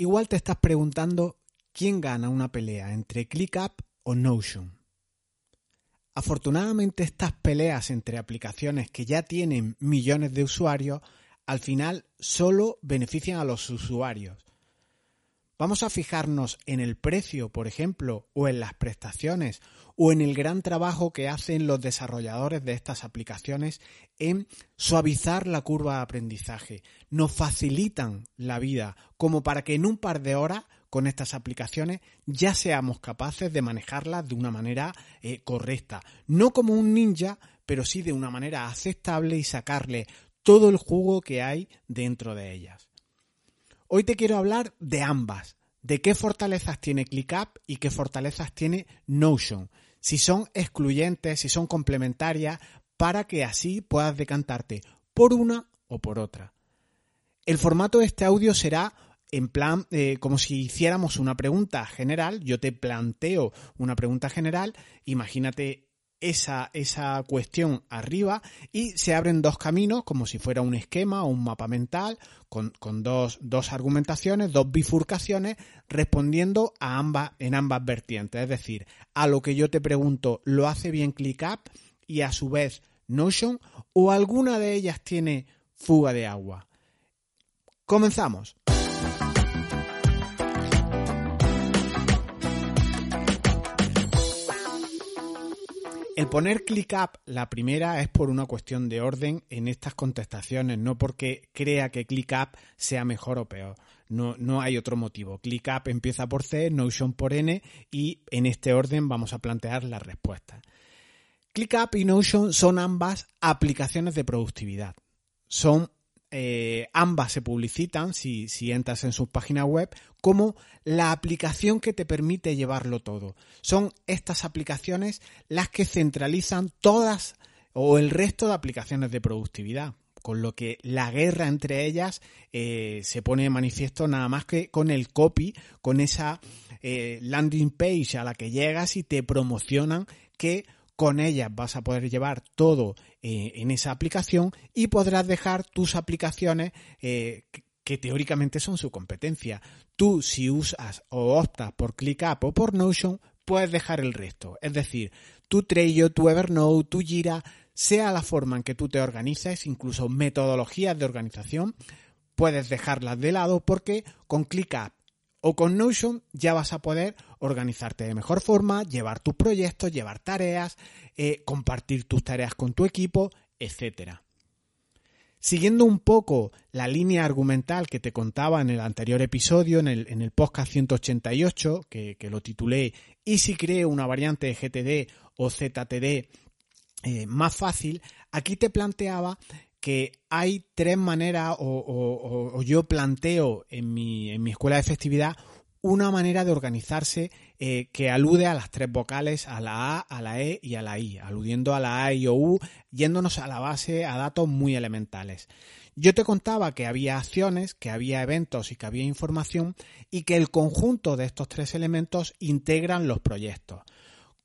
Igual te estás preguntando quién gana una pelea entre ClickUp o Notion. Afortunadamente estas peleas entre aplicaciones que ya tienen millones de usuarios al final solo benefician a los usuarios. Vamos a fijarnos en el precio, por ejemplo, o en las prestaciones, o en el gran trabajo que hacen los desarrolladores de estas aplicaciones en suavizar la curva de aprendizaje. Nos facilitan la vida como para que en un par de horas con estas aplicaciones ya seamos capaces de manejarlas de una manera eh, correcta. No como un ninja, pero sí de una manera aceptable y sacarle todo el jugo que hay dentro de ellas. Hoy te quiero hablar de ambas, de qué fortalezas tiene ClickUp y qué fortalezas tiene Notion, si son excluyentes, si son complementarias, para que así puedas decantarte por una o por otra. El formato de este audio será en plan eh, como si hiciéramos una pregunta general, yo te planteo una pregunta general, imagínate esa, esa cuestión arriba y se abren dos caminos como si fuera un esquema o un mapa mental con, dos, dos, argumentaciones, dos bifurcaciones respondiendo a ambas, en ambas vertientes. Es decir, a lo que yo te pregunto, ¿lo hace bien ClickUp? Y a su vez Notion o alguna de ellas tiene fuga de agua. Comenzamos. El poner ClickUp, la primera, es por una cuestión de orden en estas contestaciones, no porque crea que ClickUp sea mejor o peor. No, no hay otro motivo. ClickUp empieza por C, Notion por N y en este orden vamos a plantear las respuestas. ClickUp y Notion son ambas aplicaciones de productividad. Son eh, ambas se publicitan, si, si entras en sus páginas web, como la aplicación que te permite llevarlo todo. Son estas aplicaciones las que centralizan todas o el resto de aplicaciones de productividad con lo que la guerra entre ellas eh, se pone de manifiesto nada más que con el copy, con esa eh, landing page a la que llegas y te promocionan que con ellas vas a poder llevar todo eh, en esa aplicación y podrás dejar tus aplicaciones eh, que teóricamente son su competencia. Tú si usas o optas por ClickUp o por Notion, puedes dejar el resto. Es decir, tu Trello, tu Evernote, tu Jira, sea la forma en que tú te organices, incluso metodologías de organización, puedes dejarlas de lado porque con ClickUp o con Notion ya vas a poder organizarte de mejor forma, llevar tus proyectos, llevar tareas, eh, compartir tus tareas con tu equipo, etc. Siguiendo un poco la línea argumental que te contaba en el anterior episodio, en el, en el podcast 188, que, lo titulé ¿Y si creo una variante de GTD o ZTD eh, más fácil? Aquí te planteaba que hay tres maneras, o, yo planteo en mi, en mi, escuela de festividad una manera de organizarse eh, que alude a las tres vocales, a la A, a la E y a la I, aludiendo a la A, I o U, yéndonos a la base a datos muy elementales. Yo te contaba que había acciones, que había eventos y que había información y que el conjunto de estos tres elementos integran los proyectos.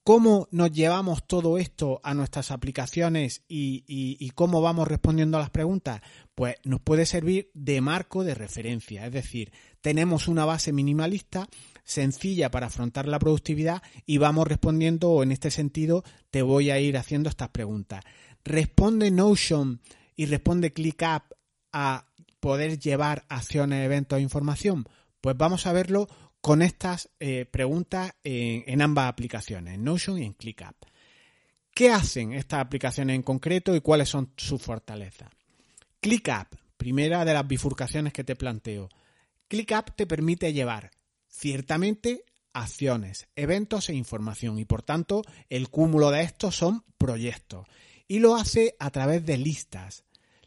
¿Cómo nos llevamos todo esto a nuestras aplicaciones y, cómo vamos respondiendo a las preguntas? Pues nos puede servir de marco de referencia. Es decir, tenemos una base minimalista sencilla para afrontar la productividad y vamos respondiendo, o en este sentido, te voy a ir haciendo estas preguntas. ¿Responde Notion y responde ClickUp a poder llevar acciones, eventos e información? Pues vamos a verlo con estas eh, preguntas en, ambas aplicaciones, Notion y en ClickUp. ¿Qué hacen estas aplicaciones en concreto y cuáles son sus fortalezas? ClickUp, primera de las bifurcaciones que te planteo. ClickUp te permite llevar ciertamente acciones, eventos e información y por tanto el cúmulo de estos son proyectos y lo hace a través de listas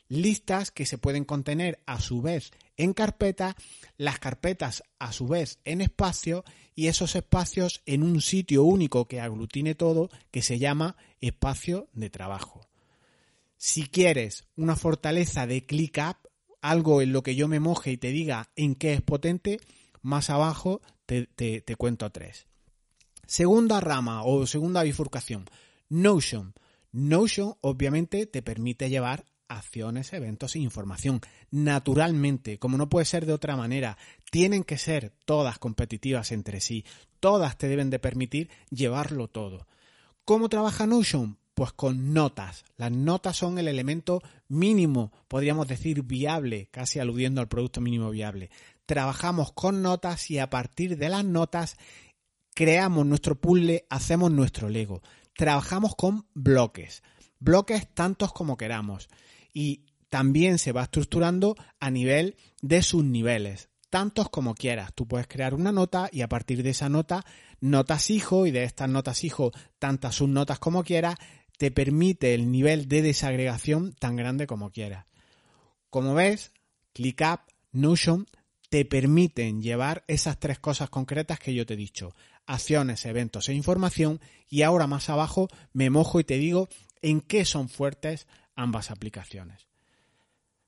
listas que se pueden contener a su vez en carpetas, las carpetas a su vez en espacio y esos espacios en un sitio único que aglutine todo que se llama espacio de trabajo. Si quieres una fortaleza de ClickUp, algo en lo que yo me moje y te diga en qué es potente, más abajo te, te cuento tres. Segunda rama o segunda bifurcación, Notion. Notion obviamente te permite llevar acciones, eventos e información. Naturalmente, como no puede ser de otra manera, tienen que ser todas competitivas entre sí. Todas te deben de permitir llevarlo todo. ¿Cómo trabaja Notion? Pues con notas. Las notas son el elemento mínimo, podríamos decir viable, casi aludiendo al producto mínimo viable. Trabajamos con notas y a partir de las notas creamos nuestro puzzle, hacemos nuestro Lego. Trabajamos con bloques, bloques tantos como queramos. Y también se va estructurando a nivel de sus niveles, tantos como quieras. Tú puedes crear una nota y a partir de esa nota, notas hijo y de estas notas hijo, tantas subnotas como quieras, te permite el nivel de desagregación tan grande como quieras. Como ves, ClickUp, Notion te permiten llevar esas tres cosas concretas que yo te he dicho. Acciones, eventos e información. Y ahora más abajo me mojo y te digo en qué son fuertes ambas aplicaciones.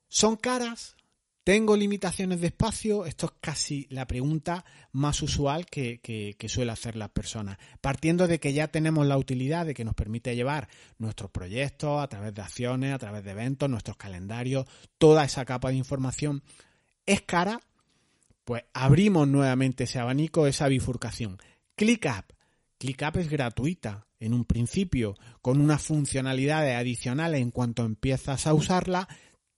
¿Son caras? ¿Tengo limitaciones de espacio? Esto es casi la pregunta más usual que, que, suele hacer las personas. Partiendo de que ya tenemos la utilidad de que nos permite llevar nuestros proyectos a través de acciones, a través de eventos, nuestros calendarios, toda esa capa de información. ¿Es cara? Pues abrimos nuevamente ese abanico, esa bifurcación. ClickUp. ClickUp es gratuita en un principio, con unas funcionalidades adicionales en cuanto empiezas a usarla,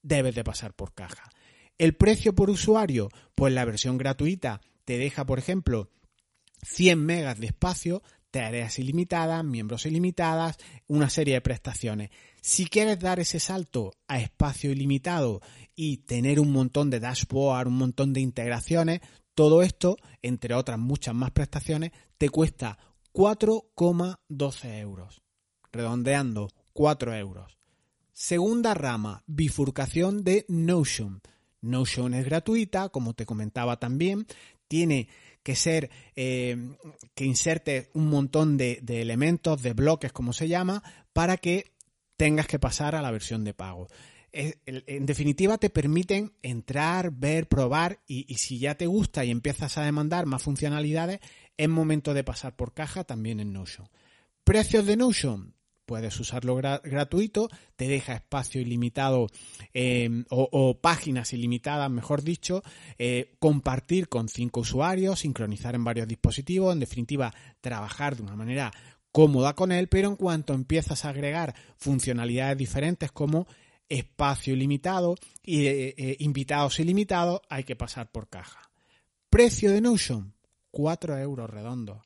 debes de pasar por caja. El precio por usuario, pues la versión gratuita te deja, por ejemplo, 100 megas de espacio, tareas ilimitadas, miembros ilimitadas, una serie de prestaciones. Si quieres dar ese salto a espacio ilimitado y tener un montón de dashboard, un montón de integraciones, todo esto, entre otras muchas más prestaciones, te cuesta 4,12 euros. Redondeando, 4 euros. Segunda rama, bifurcación de Notion. Notion es gratuita, como te comentaba también, tiene que ser eh, que inserte un montón de, elementos, de bloques, como se llama, para que tengas que pasar a la versión de pago. En definitiva, te permiten entrar, ver, probar y si ya te gusta y empiezas a demandar más funcionalidades, es momento de pasar por caja también en Notion. Precios de Notion, puedes usarlo gratuito, te deja espacio ilimitado em, o, páginas ilimitadas, mejor dicho, eh, compartir con cinco usuarios, sincronizar en varios dispositivos, en definitiva, trabajar de una manera cómoda con él, pero en cuanto empiezas a agregar funcionalidades diferentes como espacio ilimitado y eh, eh, invitados ilimitados, hay que pasar por caja. Precio de Notion, 4 euros redondos.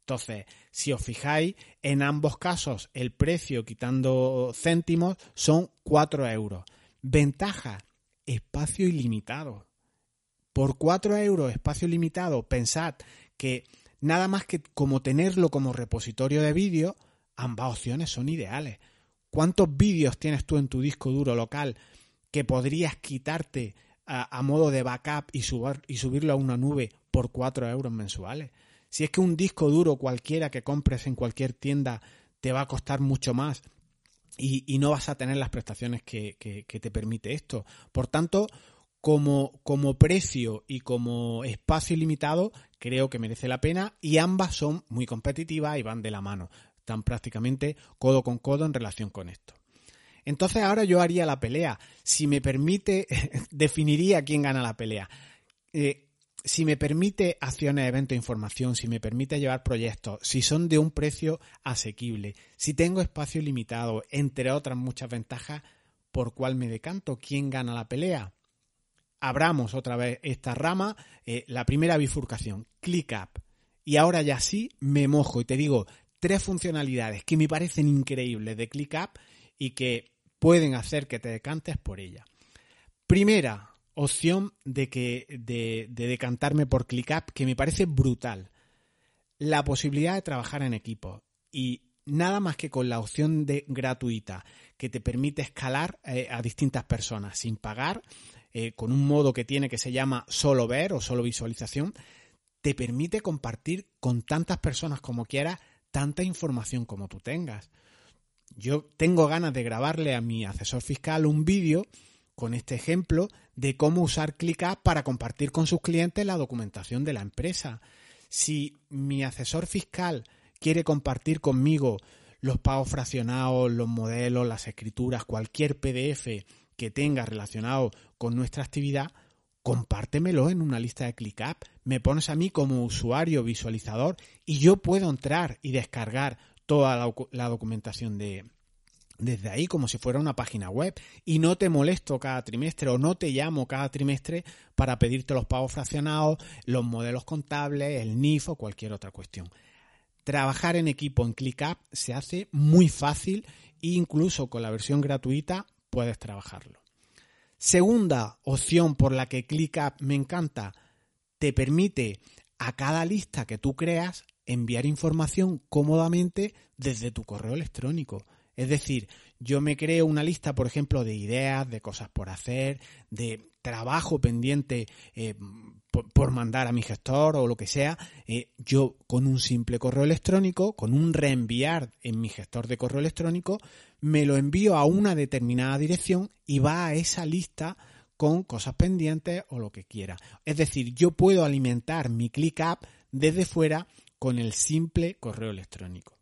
Entonces, si os fijáis, en ambos casos el precio quitando céntimos son 4 euros. Ventaja, espacio ilimitado. Por 4 euros, espacio limitado, pensad que nada más que como tenerlo como repositorio de vídeos, ambas opciones son ideales. ¿Cuántos vídeos tienes tú en tu disco duro local que podrías quitarte a, modo de backup y, y subirlo a una nube por 4 euros mensuales? Si es que un disco duro cualquiera que compres en cualquier tienda te va a costar mucho más y, no vas a tener las prestaciones que, te permite esto. Por tanto, como, precio y como espacio ilimitado, creo que merece la pena y ambas son muy competitivas y van de la mano. Están prácticamente codo con codo en relación con esto. Entonces ahora yo haría la pelea. Si me permite, definiría quién gana la pelea. Eh, si me permite acciones, eventos, información, si me permite llevar proyectos, si son de un precio asequible, si tengo espacio limitado, entre otras muchas ventajas, ¿por cuál me decanto? ¿Quién gana la pelea? Abramos otra vez esta rama, eh, la primera bifurcación, ClickUp. Y ahora ya sí me mojo y te digo tres funcionalidades que me parecen increíbles de ClickUp y que pueden hacer que te decantes por ella. Primera, opción de, que, de, decantarme por ClickUp que me parece brutal. La posibilidad de trabajar en equipo y nada más que con la opción de gratuita que te permite escalar eh, a distintas personas sin pagar, eh, con un modo que tiene que se llama solo ver o solo visualización, te permite compartir con tantas personas como quieras tanta información como tú tengas. Yo tengo ganas de grabarle a mi asesor fiscal un vídeo con este ejemplo de cómo usar ClickUp para compartir con sus clientes la documentación de la empresa. Si mi asesor fiscal quiere compartir conmigo los pagos fraccionados, los modelos, las escrituras, cualquier PDF que tenga relacionado con nuestra actividad, compártemelo en una lista de ClickUp, me pones a mí como usuario visualizador y yo puedo entrar y descargar toda la, documentación de, desde ahí como si fuera una página web y no te molesto cada trimestre o no te llamo cada trimestre para pedirte los pagos fraccionados, los modelos contables, el NIF o cualquier otra cuestión. Trabajar en equipo en ClickUp se hace muy fácil e incluso con la versión gratuita puedes trabajarlo. Segunda opción por la que ClickUp me encanta, te permite a cada lista que tú creas enviar información cómodamente desde tu correo electrónico. Es decir, yo me creo una lista, por ejemplo, de ideas, de cosas por hacer, de trabajo pendiente eh, por, mandar a mi gestor o lo que sea. Eh, yo con un simple correo electrónico, con un reenviar en mi gestor de correo electrónico, me lo envío a una determinada dirección y va a esa lista con cosas pendientes o lo que quiera. Es decir, yo puedo alimentar mi ClickUp desde fuera con el simple correo electrónico.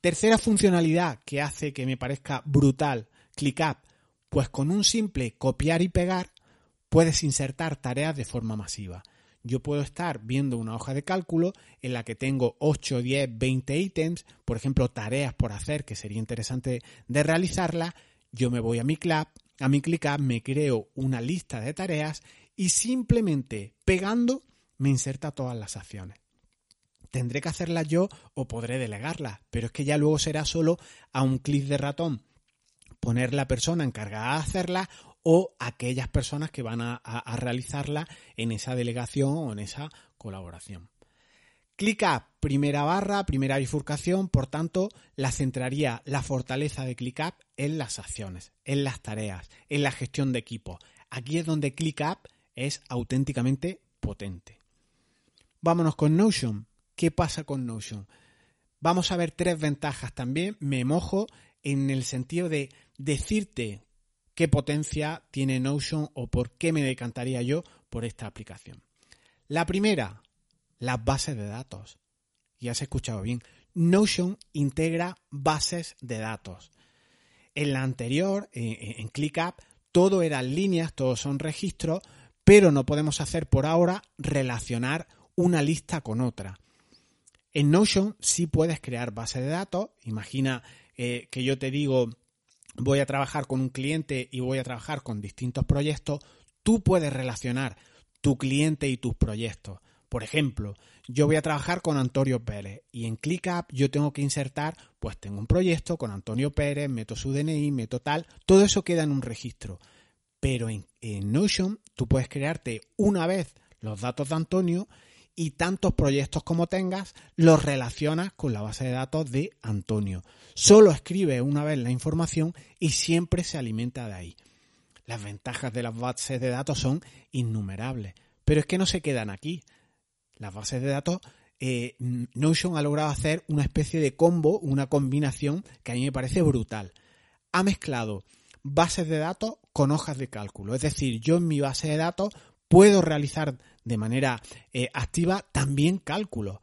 Tercera funcionalidad que hace que me parezca brutal ClickUp, pues con un simple copiar y pegar puedes insertar tareas de forma masiva. Yo puedo estar viendo una hoja de cálculo en la que tengo 8, 10, 20 ítems, por ejemplo, tareas por hacer que sería interesante de realizarlas. Yo me voy a mi club, a mi ClickUp, me creo una lista de tareas y simplemente pegando me inserta todas las acciones tendré que hacerlas yo o podré delegarlas, pero es que ya luego será solo a un clic de ratón poner la persona encargada de hacerla o aquellas personas que van a, a realizarla en esa delegación o en esa colaboración. ClickUp, primera barra, primera bifurcación, por tanto, la centraría la fortaleza de ClickUp en las acciones, en las tareas, en la gestión de equipo. Aquí es donde ClickUp es auténticamente potente. Vámonos con Notion. ¿Qué pasa con Notion? Vamos a ver tres ventajas también. Me mojo en el sentido de decirte qué potencia tiene Notion o por qué me decantaría yo por esta aplicación. La primera, las bases de datos. Ya has escuchado bien. Notion integra bases de datos. En la anterior, en ClickUp, todo eran líneas, todos son registros, pero no podemos hacer por ahora relacionar una lista con otra. En Notion sí puedes crear base de datos. Imagina eh, que yo te digo, voy a trabajar con un cliente y voy a trabajar con distintos proyectos. Tú puedes relacionar tu cliente y tus proyectos. Por ejemplo, yo voy a trabajar con Antonio Pérez y en ClickUp yo tengo que insertar, pues tengo un proyecto con Antonio Pérez, meto su DNI, meto tal, todo eso queda en un registro. Pero en Notion tú puedes crearte una vez los datos de Antonio y tantos proyectos como tengas los relacionas con la base de datos de Antonio. Solo escribe una vez la información y siempre se alimenta de ahí. Las ventajas de las bases de datos son innumerables, pero es que no se quedan aquí. Las bases de datos, eh, Notion ha logrado hacer una especie de combo, una combinación que a mí me parece brutal. Ha mezclado bases de datos con hojas de cálculo. Es decir, yo en mi base de datos puedo realizar de manera eh, activa también cálculos.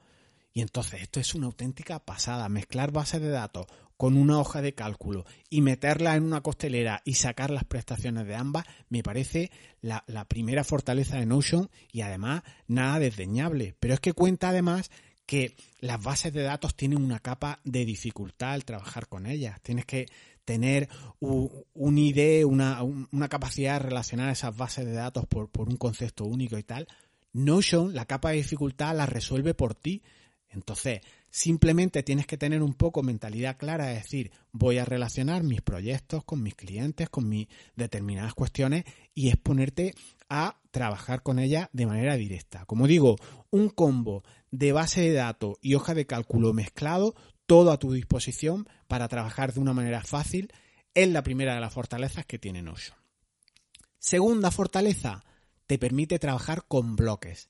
Y entonces esto es una auténtica pasada, mezclar bases de datos con una hoja de cálculo y meterla en una costelera y sacar las prestaciones de ambas, me parece la, la primera fortaleza de Notion y además nada desdeñable. Pero es que cuenta además que las bases de datos tienen una capa de dificultad al trabajar con ellas. Tienes que tener un, ID, una, una, capacidad de relacionar esas bases de datos por, por un concepto único y tal. Notion, la capa de dificultad la resuelve por ti. Entonces, simplemente tienes que tener un poco mentalidad clara, es decir, voy a relacionar mis proyectos con mis clientes, con mis determinadas cuestiones y exponerte a trabajar con ellas de manera directa. Como digo, un combo de base de datos y hoja de cálculo mezclado, todo a tu disposición para trabajar de una manera fácil, es la primera de las fortalezas que tiene Notion. Segunda fortaleza, te permite trabajar con bloques.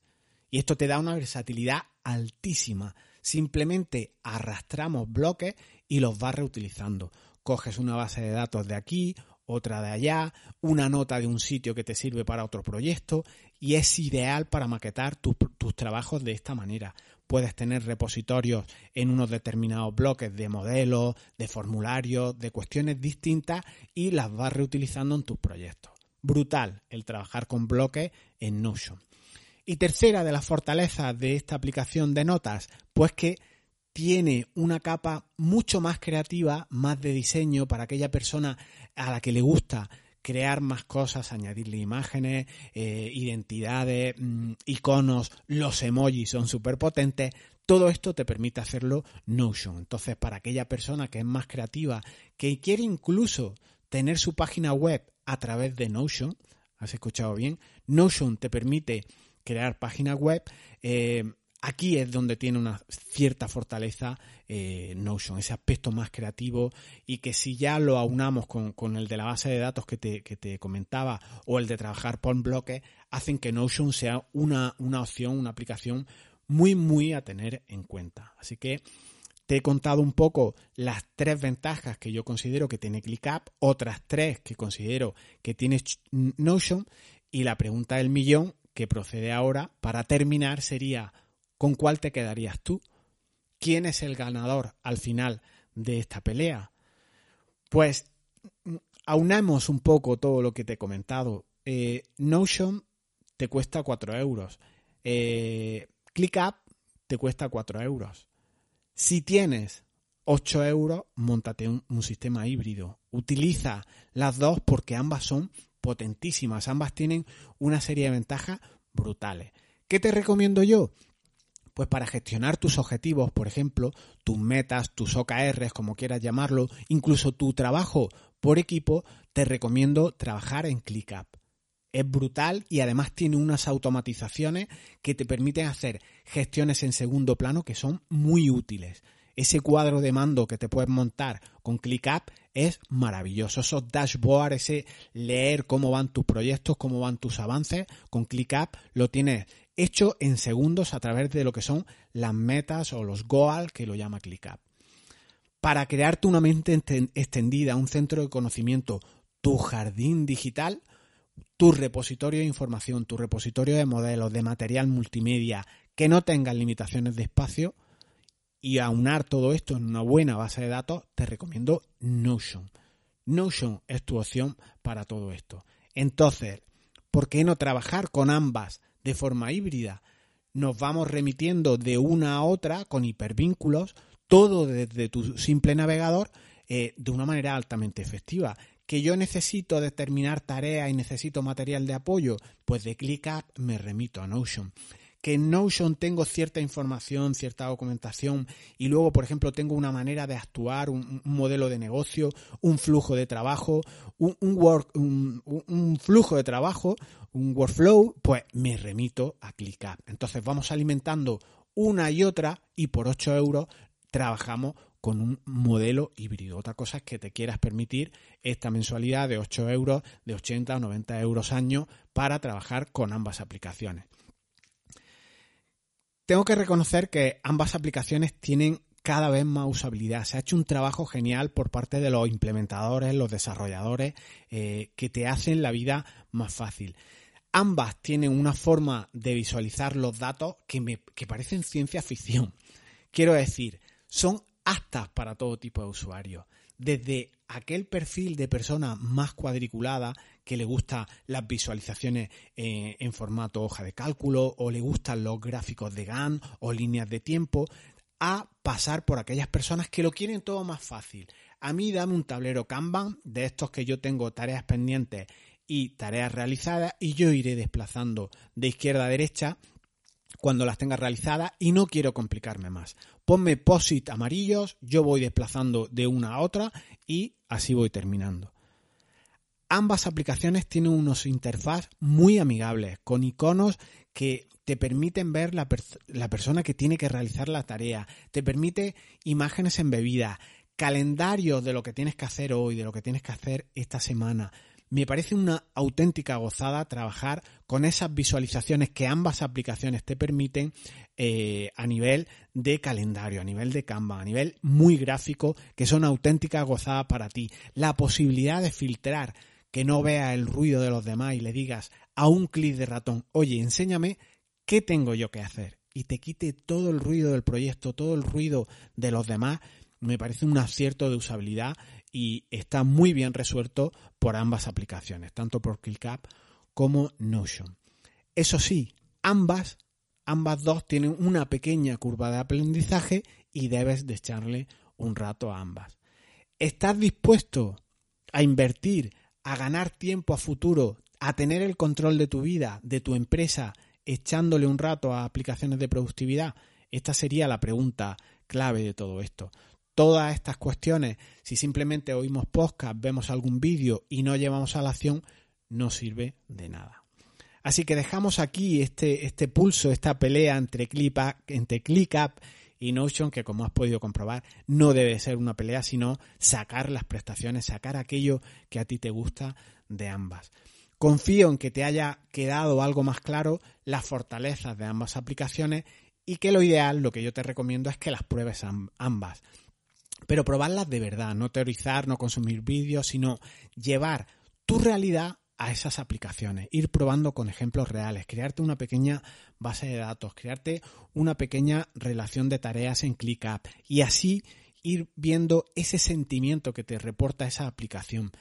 Y esto te da una versatilidad altísima. Simplemente arrastramos bloques y los vas reutilizando. Coges una base de datos de aquí, otra de allá, una nota de un sitio que te sirve para otro proyecto y es ideal para maquetar tus trabajos de esta manera. Puedes tener repositorios en unos determinados bloques de modelos, de formularios, de cuestiones distintas y las vas reutilizando en tus proyectos. Brutal el trabajar con bloques en Notion. Y tercera de las fortalezas de esta aplicación de notas, pues que tiene una capa mucho más creativa, más de diseño para aquella persona a la que le gusta crear más cosas, añadirle imágenes, eh, identidades, mm, iconos, los emojis son súper potentes. Todo esto te permite hacerlo Notion. Entonces, para aquella persona que es más creativa, que quiere incluso tener su página web a través de Notion, ¿has escuchado bien? Notion te permite crear página web. Eh, aquí es donde tiene una cierta fortaleza eh, Notion, ese aspecto más creativo y que si ya lo aunamos con, el de la base de datos que te, comentaba o el de trabajar por bloques, hacen que Notion sea una, una opción, una aplicación muy, muy a tener en cuenta. Así que te he contado un poco las tres ventajas que yo considero que tiene ClickUp, otras tres que considero que tiene Notion y la pregunta del millón que procede ahora para terminar sería ¿con cuál te quedarías tú? ¿Quién es el ganador al final de esta pelea? Pues aunamos un poco todo lo que te he comentado. Eh, Notion te cuesta 4 euros. Eh, ClickUp te cuesta 4 euros. Si tienes 8 euros, montate un, un, sistema híbrido. Utiliza las dos porque ambas son potentísimas. Ambas tienen una serie de ventajas brutales. ¿Qué te recomiendo yo? Pues para gestionar tus objetivos, por ejemplo, tus metas, tus OKRs, como quieras llamarlo, incluso tu trabajo por equipo, te recomiendo trabajar en ClickUp. Es brutal y además tiene unas automatizaciones que te permiten hacer gestiones en segundo plano que son muy útiles ese cuadro de mando que te puedes montar con ClickUp es maravilloso. Esos dashboards, ese leer cómo van tus proyectos, cómo van tus avances, con ClickUp lo tienes hecho en segundos a través de lo que son las metas o los goals que lo llama ClickUp. Para crearte una mente extendida, un centro de conocimiento, tu jardín digital, tu repositorio de información, tu repositorio de modelos, de material multimedia, que no tengan limitaciones de espacio, y aunar todo esto en una buena base de datos, te recomiendo Notion. Notion es tu opción para todo esto. Entonces, ¿por qué no trabajar con ambas de forma híbrida? Nos vamos remitiendo de una a otra con hipervínculos, todo desde tu simple navegador, eh, de una manera altamente efectiva. Que yo necesito determinar tareas y necesito material de apoyo, pues de ClickUp me remito a Notion que en Notion tengo cierta información, cierta documentación y luego, por ejemplo, tengo una manera de actuar, un, modelo de negocio, un flujo de trabajo, un, flujo de trabajo, un workflow, pues me remito a ClickUp. Entonces vamos alimentando una y otra y por 8 euros trabajamos con un modelo híbrido. Otra cosa es que te quieras permitir esta mensualidad de 8 euros, de 80 o 90 euros año para trabajar con ambas aplicaciones. Tengo que reconocer que ambas aplicaciones tienen cada vez más usabilidad. Se ha hecho un trabajo genial por parte de los implementadores, los desarrolladores, eh, que te hacen la vida más fácil. Ambas tienen una forma de visualizar los datos que me que parecen ciencia ficción. Quiero decir, son aptas para todo tipo de usuarios. Desde aquel perfil de persona más cuadriculada que le gustan las visualizaciones eh, en formato hoja de cálculo o le gustan los gráficos de GAN o líneas de tiempo, a pasar por aquellas personas que lo quieren todo más fácil. A mí dame un tablero Kanban de estos que yo tengo tareas pendientes y tareas realizadas y yo iré desplazando de izquierda a derecha cuando las tenga realizadas y no quiero complicarme más. Ponme POSIT amarillos, yo voy desplazando de una a otra y así voy terminando. Ambas aplicaciones tienen unos interfaz muy amigables, con iconos que te permiten ver la, la, persona que tiene que realizar la tarea, te permite imágenes embebidas, calendario de lo que tienes que hacer hoy, de lo que tienes que hacer esta semana. Me parece una auténtica gozada trabajar con esas visualizaciones que ambas aplicaciones te permiten eh, a nivel de calendario, a nivel de Canva, a nivel muy gráfico, que son auténticas gozadas para ti. La posibilidad de filtrar que no vea el ruido de los demás y le digas a un clic de ratón, oye, enséñame qué tengo yo que hacer. y te quite todo el ruido del proyecto, todo el ruido de los demás, me parece un acierto de usabilidad y está muy bien resuelto por ambas aplicaciones, tanto por ClickUp como Notion. Eso sí, ambas, ambas dos tienen una pequeña curva de aprendizaje y debes de echarle un rato a ambas. ¿Estás dispuesto a invertir, a ganar tiempo a futuro, a tener el control de tu vida, de tu empresa, echándole un rato a aplicaciones de productividad? Esta sería la pregunta clave de todo esto todas estas cuestiones, si simplemente oímos podcast, vemos algún vídeo y no llevamos a la acción, no sirve de nada. Así que dejamos aquí este, este pulso, esta pelea entre ClickUp, entre ClickUp y Notion, que como has podido comprobar, no debe ser una pelea, sino sacar las prestaciones, sacar aquello que a ti te gusta de ambas. Confío en que te haya quedado algo más claro las fortalezas de ambas aplicaciones y que lo ideal, lo que yo te recomiendo es que las pruebes ambas pero probarlas de verdad, no teorizar, no consumir vídeos, sino llevar tu realidad a esas aplicaciones, ir probando con ejemplos reales, crearte una pequeña base de datos, crearte una pequeña relación de tareas en ClickUp y así ir viendo ese sentimiento que te reporta esa aplicación.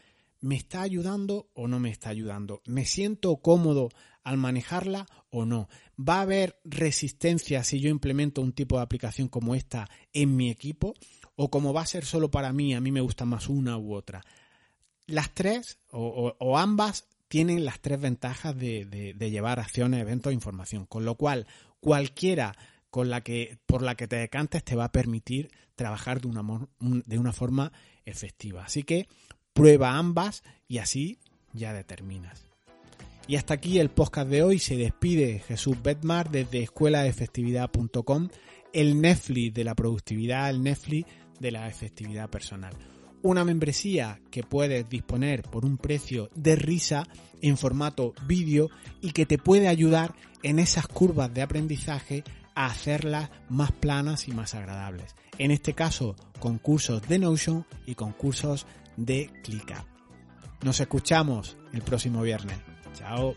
¿Me está ayudando o no me está ayudando? ¿Me siento cómodo al manejarla o no? ¿Va a haber resistencia si yo implemento un tipo de aplicación como esta en mi equipo? o como va a ser solo para mí, a mí me gusta más una u otra. Las tres o, ambas tienen las tres ventajas de, llevar acciones, eventos e información, con lo cual cualquiera con la que, por la que te decantes te va a permitir trabajar de una, de una forma efectiva. Así que prueba ambas y así ya determinas. Y hasta aquí el podcast de hoy. Se despide Jesús Betmar desde escuelaefectividad.com, el Netflix de la productividad, el Netflix de la efectividad personal. Una membresía que puedes disponer por un precio de risa en formato vídeo y que te puede ayudar en esas curvas de aprendizaje a hacerlas más planas y más agradables. En este caso, con cursos de Notion y con cursos de ClickUp. Nos escuchamos el próximo viernes. Chao.